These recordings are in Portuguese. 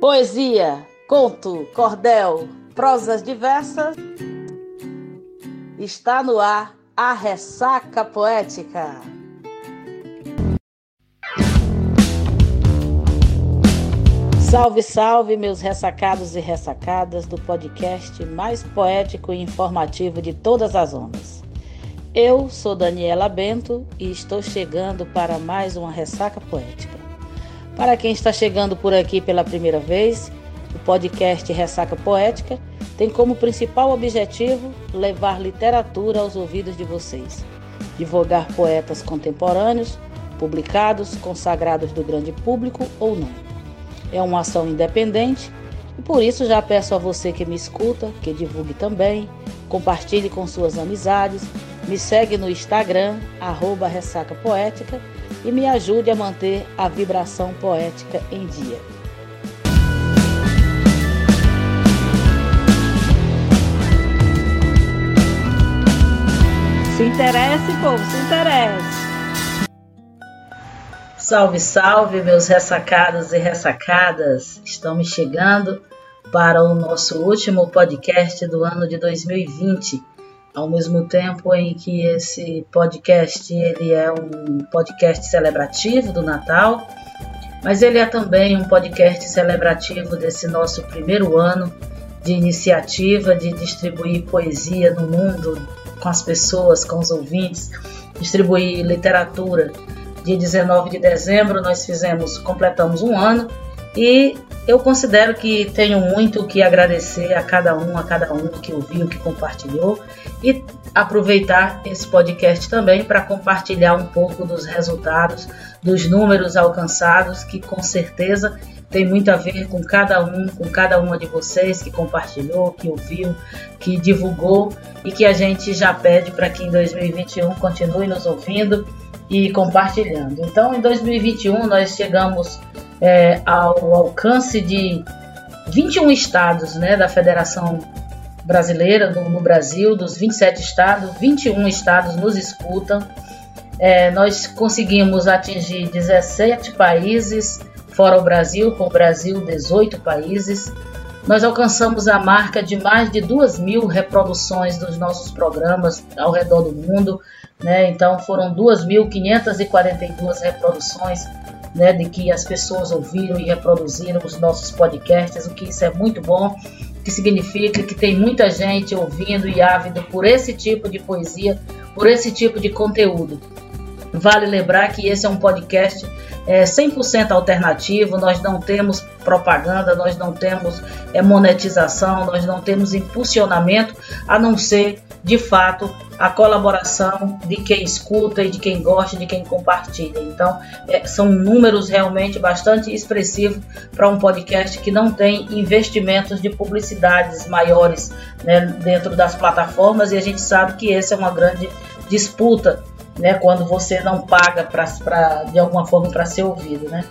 Poesia, conto, cordel, prosas diversas. Está no ar a ressaca poética. Salve, salve, meus ressacados e ressacadas do podcast mais poético e informativo de todas as ondas. Eu sou Daniela Bento e estou chegando para mais uma ressaca poética. Para quem está chegando por aqui pela primeira vez, o podcast Ressaca Poética tem como principal objetivo levar literatura aos ouvidos de vocês, divulgar poetas contemporâneos, publicados, consagrados do grande público ou não. É uma ação independente e por isso já peço a você que me escuta que divulgue também, compartilhe com suas amizades, me segue no Instagram, arroba Ressaca Poética e me ajude a manter a vibração poética em dia. Se interesse, povo, se interesse. Salve, salve, meus ressacados e ressacadas. Estamos chegando para o nosso último podcast do ano de 2020 ao mesmo tempo em que esse podcast ele é um podcast celebrativo do Natal, mas ele é também um podcast celebrativo desse nosso primeiro ano de iniciativa de distribuir poesia no mundo com as pessoas, com os ouvintes, distribuir literatura. Dia 19 de dezembro nós fizemos, completamos um ano e eu considero que tenho muito que agradecer a cada um, a cada um que ouviu, que compartilhou e aproveitar esse podcast também para compartilhar um pouco dos resultados, dos números alcançados, que com certeza tem muito a ver com cada um, com cada uma de vocês que compartilhou, que ouviu, que divulgou e que a gente já pede para que em 2021 continue nos ouvindo e compartilhando. Então, em 2021 nós chegamos é, ao alcance de 21 estados né, da Federação Brasileira, no, no, Brasil, dos 27 estados, 21 estados nos escutam. É, nós conseguimos atingir 17 países fora o Brasil, com o Brasil 18 países. Nós alcançamos a marca de mais de 2 mil reproduções dos nossos programas ao redor do mundo. Né? Então foram 2.542 reproduções né, de que as pessoas ouviram e reproduziram os nossos podcasts, o que isso é muito bom, que significa que tem muita gente ouvindo e ávida por esse tipo de poesia, por esse tipo de conteúdo. Vale lembrar que esse é um podcast é, 100% alternativo, nós não temos propaganda, nós não temos é, monetização, nós não temos impulsionamento, a não ser, de fato, a colaboração de quem escuta e de quem gosta, de quem compartilha. Então, é, são números realmente bastante expressivos para um podcast que não tem investimentos de publicidades maiores né, dentro das plataformas e a gente sabe que essa é uma grande disputa né, quando você não paga para de alguma forma para ser ouvido, né?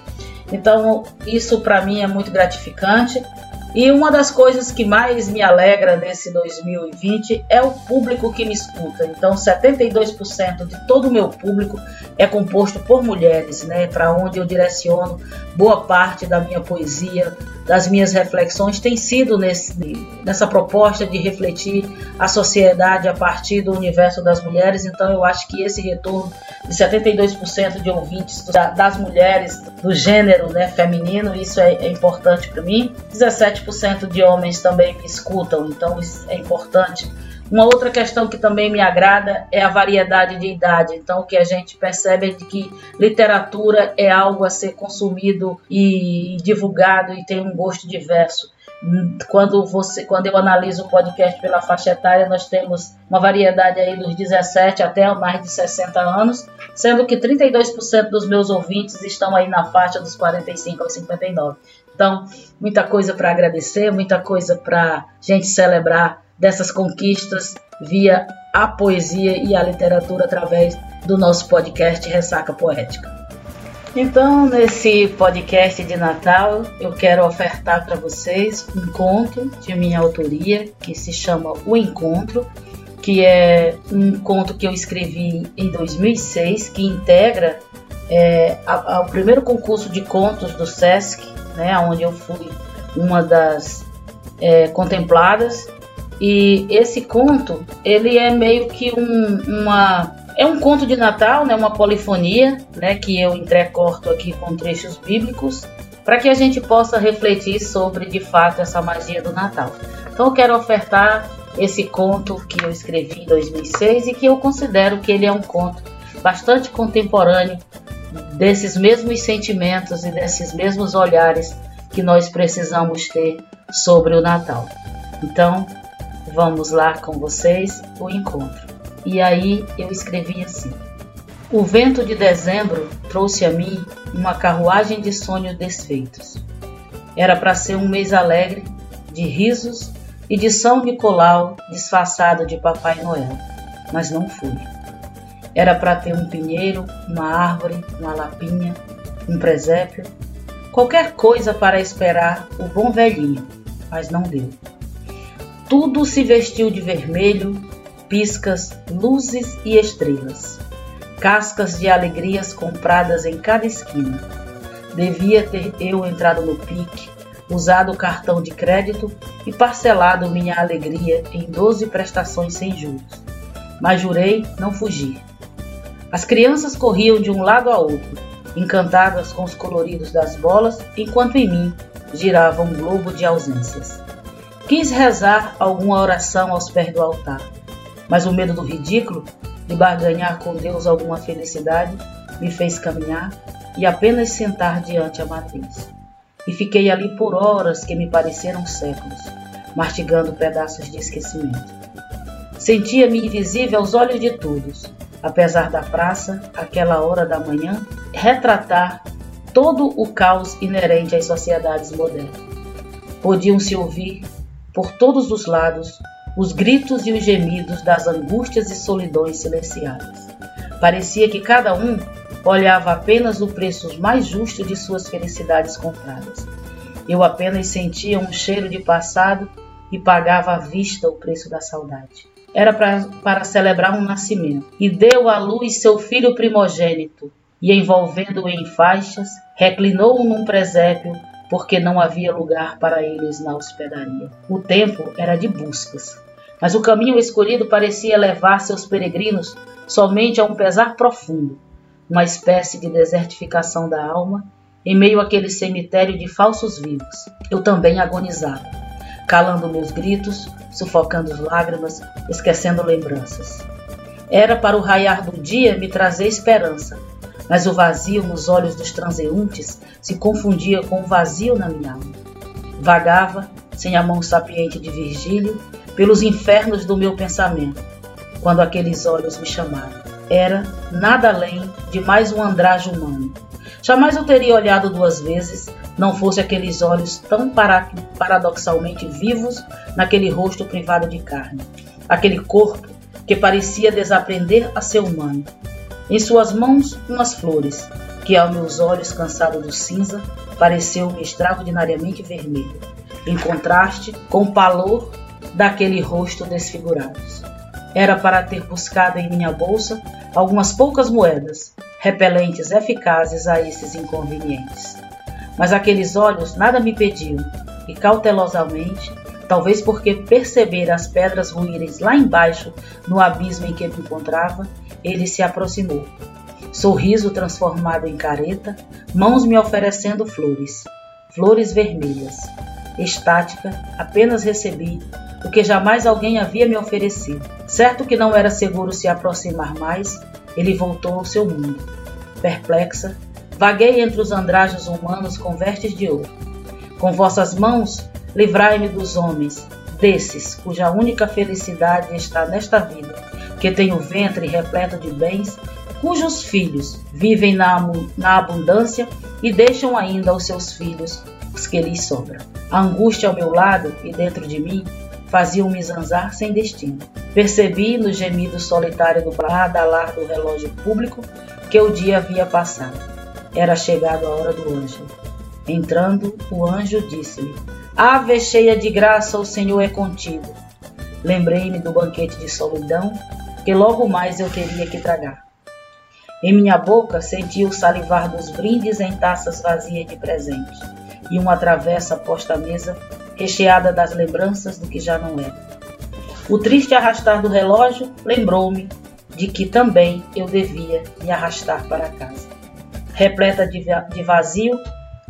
Então isso para mim é muito gratificante e uma das coisas que mais me alegra nesse 2020 é o público que me escuta. Então, 72% de todo o meu público é composto por mulheres, né? Para onde eu direciono boa parte da minha poesia, das minhas reflexões, tem sido nesse, nessa proposta de refletir a sociedade a partir do universo das mulheres. Então, eu acho que esse retorno de 72% de ouvintes das mulheres do gênero né, feminino, isso é, é importante para mim. 17% de homens também me escutam, então isso é importante uma outra questão que também me agrada é a variedade de idade. Então, o que a gente percebe é de que literatura é algo a ser consumido e divulgado e tem um gosto diverso. Quando você, quando eu analiso o podcast pela faixa etária, nós temos uma variedade aí dos 17 até mais de 60 anos, sendo que 32% dos meus ouvintes estão aí na faixa dos 45 aos 59. Então, muita coisa para agradecer, muita coisa para gente celebrar dessas conquistas via a poesia e a literatura através do nosso podcast Ressaca Poética. Então, nesse podcast de Natal, eu quero ofertar para vocês um conto de minha autoria que se chama O Encontro, que é um conto que eu escrevi em 2006, que integra é, a, a, o primeiro concurso de contos do SESC, né, onde eu fui uma das é, contempladas. E esse conto, ele é meio que um, uma é um conto de Natal, né, uma polifonia, né, que eu entrecorto aqui com trechos bíblicos, para que a gente possa refletir sobre de fato essa magia do Natal. Então eu quero ofertar esse conto que eu escrevi em 2006 e que eu considero que ele é um conto bastante contemporâneo desses mesmos sentimentos e desses mesmos olhares que nós precisamos ter sobre o Natal. Então, vamos lá com vocês o encontro. E aí eu escrevi assim: O vento de dezembro trouxe a mim uma carruagem de sonhos desfeitos. Era para ser um mês alegre, de risos e de São Nicolau disfarçado de Papai Noel, mas não fui. Era para ter um pinheiro, uma árvore, uma lapinha, um presépio, qualquer coisa para esperar o bom velhinho, mas não deu. Tudo se vestiu de vermelho, piscas, luzes e estrelas. Cascas de alegrias compradas em cada esquina. Devia ter eu entrado no pique, usado o cartão de crédito e parcelado minha alegria em 12 prestações sem juros. Mas jurei não fugir. As crianças corriam de um lado a outro, encantadas com os coloridos das bolas, enquanto em mim girava um globo de ausências. Quis rezar alguma oração aos pés do altar, mas o medo do ridículo, de barganhar com Deus alguma felicidade, me fez caminhar e apenas sentar diante a matriz. E fiquei ali por horas que me pareceram séculos, mastigando pedaços de esquecimento. Sentia-me invisível aos olhos de todos, apesar da praça, aquela hora da manhã, retratar todo o caos inerente às sociedades modernas. Podiam-se ouvir, por todos os lados, os gritos e os gemidos das angústias e solidões silenciadas. Parecia que cada um olhava apenas o preço mais justo de suas felicidades compradas. Eu apenas sentia um cheiro de passado e pagava à vista o preço da saudade era pra, para celebrar um nascimento, e deu à luz seu filho primogênito, e envolvendo-o em faixas, reclinou-o num presépio, porque não havia lugar para eles na hospedaria. O tempo era de buscas, mas o caminho escolhido parecia levar seus peregrinos somente a um pesar profundo, uma espécie de desertificação da alma em meio àquele cemitério de falsos vivos. Eu também agonizava, calando meus gritos, sufocando lágrimas, esquecendo lembranças. Era para o raiar do dia me trazer esperança, mas o vazio nos olhos dos transeuntes se confundia com o vazio na minha alma. Vagava, sem a mão sapiente de Virgílio, pelos infernos do meu pensamento, quando aqueles olhos me chamaram. Era nada além de mais um andrajo humano. Jamais eu teria olhado duas vezes, não fosse aqueles olhos tão paradoxalmente vivos naquele rosto privado de carne, aquele corpo que parecia desaprender a ser humano. Em suas mãos, umas flores, que aos meus olhos cansados do cinza, pareceu-me extraordinariamente vermelho, em contraste com o palor daquele rosto desfigurado. Era para ter buscado em minha bolsa algumas poucas moedas, repelentes eficazes a esses inconvenientes. Mas aqueles olhos nada me pediam, e cautelosamente, talvez porque perceber as pedras ruírem lá embaixo, no abismo em que me encontrava, ele se aproximou. Sorriso transformado em careta, mãos me oferecendo flores, flores vermelhas. Estática, apenas recebi o que jamais alguém havia me oferecido. Certo que não era seguro se aproximar mais, ele voltou ao seu mundo. Perplexa, Vaguei entre os andrajos humanos com vestes de ouro. Com vossas mãos, livrai-me dos homens, desses cuja única felicidade está nesta vida, que tem o ventre repleto de bens, cujos filhos vivem na, na abundância e deixam ainda aos seus filhos os que lhes sobram. A angústia ao meu lado e dentro de mim faziam-me zanzar sem destino. Percebi no gemido solitário do badalar do relógio público que o dia havia passado. Era chegado a hora do anjo. Entrando, o anjo disse-lhe: Ave cheia de graça, o Senhor é contigo. Lembrei-me do banquete de solidão que logo mais eu teria que tragar. Em minha boca senti o salivar dos brindes em taças vazias de presente, e uma travessa posta à mesa, recheada das lembranças do que já não é. O triste arrastar do relógio lembrou-me de que também eu devia me arrastar para casa. Repleta de vazio,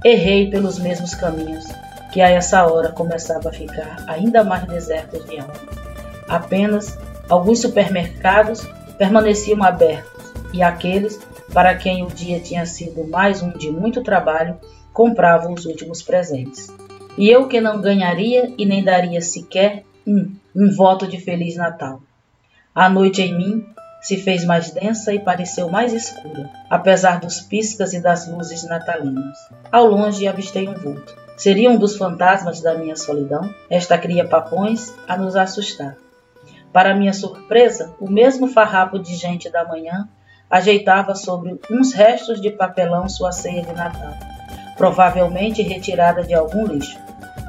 errei pelos mesmos caminhos, que a essa hora começava a ficar ainda mais desertos de alma. Apenas alguns supermercados permaneciam abertos e aqueles para quem o dia tinha sido mais um de muito trabalho compravam os últimos presentes. E eu que não ganharia e nem daria sequer um, um voto de Feliz Natal. A noite em mim se fez mais densa e pareceu mais escura, apesar dos piscas e das luzes natalinas. Ao longe avistei um vulto. Seria um dos fantasmas da minha solidão? Esta cria papões a nos assustar. Para minha surpresa, o mesmo farrapo de gente da manhã ajeitava sobre uns restos de papelão sua ceia de Natal, provavelmente retirada de algum lixo.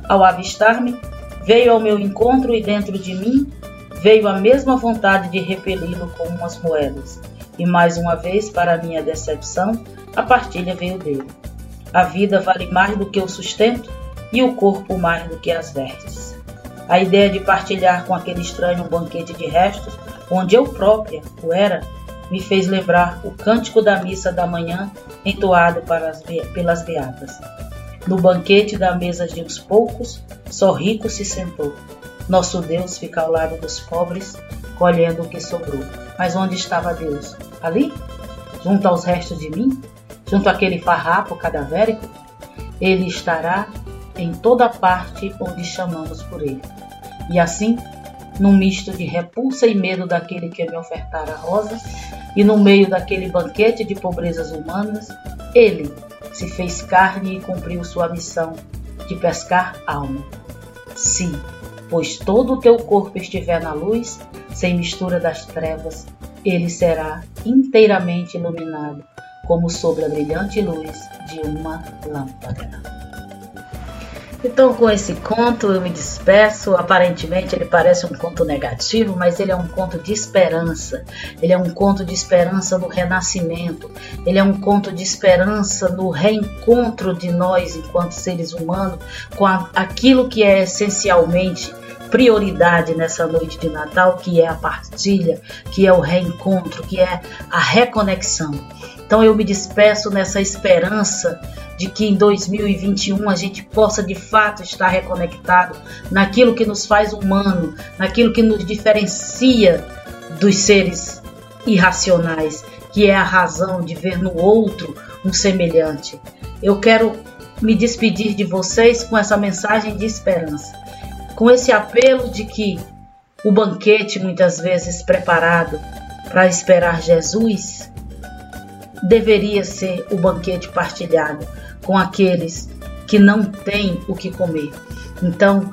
Ao avistar-me, veio ao meu encontro e dentro de mim veio a mesma vontade de repeli-lo com umas moedas. E mais uma vez, para minha decepção, a partilha veio dele. A vida vale mais do que o sustento e o corpo mais do que as vestes. A ideia de partilhar com aquele estranho um banquete de restos, onde eu própria o era, me fez lembrar o cântico da missa da manhã entoado as, pelas beatas. No banquete da mesa de uns poucos, só rico se sentou. Nosso Deus fica ao lado dos pobres, colhendo o que sobrou. Mas onde estava Deus? Ali? Junto aos restos de mim? Junto àquele farrapo cadavérico? Ele estará em toda parte onde chamamos por ele. E assim, num misto de repulsa e medo daquele que me ofertara a rosa, e no meio daquele banquete de pobrezas humanas, ele se fez carne e cumpriu sua missão de pescar alma. Sim, pois todo o teu corpo estiver na luz, sem mistura das trevas, ele será inteiramente iluminado, como sob a brilhante luz de uma lâmpada. Então, com esse conto, eu me despeço. Aparentemente, ele parece um conto negativo, mas ele é um conto de esperança. Ele é um conto de esperança no renascimento. Ele é um conto de esperança no reencontro de nós, enquanto seres humanos, com a, aquilo que é essencialmente prioridade nessa noite de Natal, que é a partilha, que é o reencontro, que é a reconexão. Então eu me despeço nessa esperança de que em 2021 a gente possa de fato estar reconectado naquilo que nos faz humano, naquilo que nos diferencia dos seres irracionais, que é a razão de ver no outro um semelhante. Eu quero me despedir de vocês com essa mensagem de esperança, com esse apelo de que o banquete, muitas vezes preparado para esperar Jesus, deveria ser o banquete partilhado com aqueles que não têm o que comer. Então,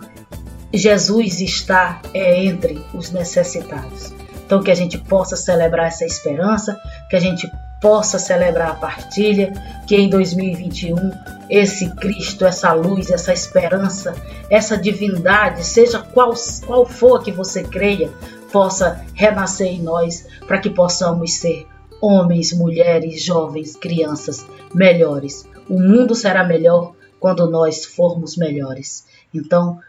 Jesus está é, entre os necessitados. Então, que a gente possa celebrar essa esperança, que a gente possa celebrar a partilha, que em 2021 esse Cristo, essa luz, essa esperança, essa divindade, seja qual, qual for que você creia, possa renascer em nós, para que possamos ser homens, mulheres, jovens, crianças melhores. O mundo será melhor quando nós formos melhores. Então,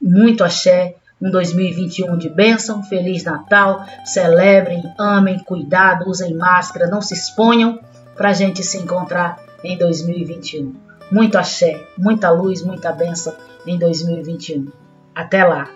muito axé, um 2021 de bênção, Feliz Natal, celebrem, amem, cuidado, usem máscara, não se exponham para a gente se encontrar em 2021. Muito axé, muita luz, muita bênção em 2021. Até lá!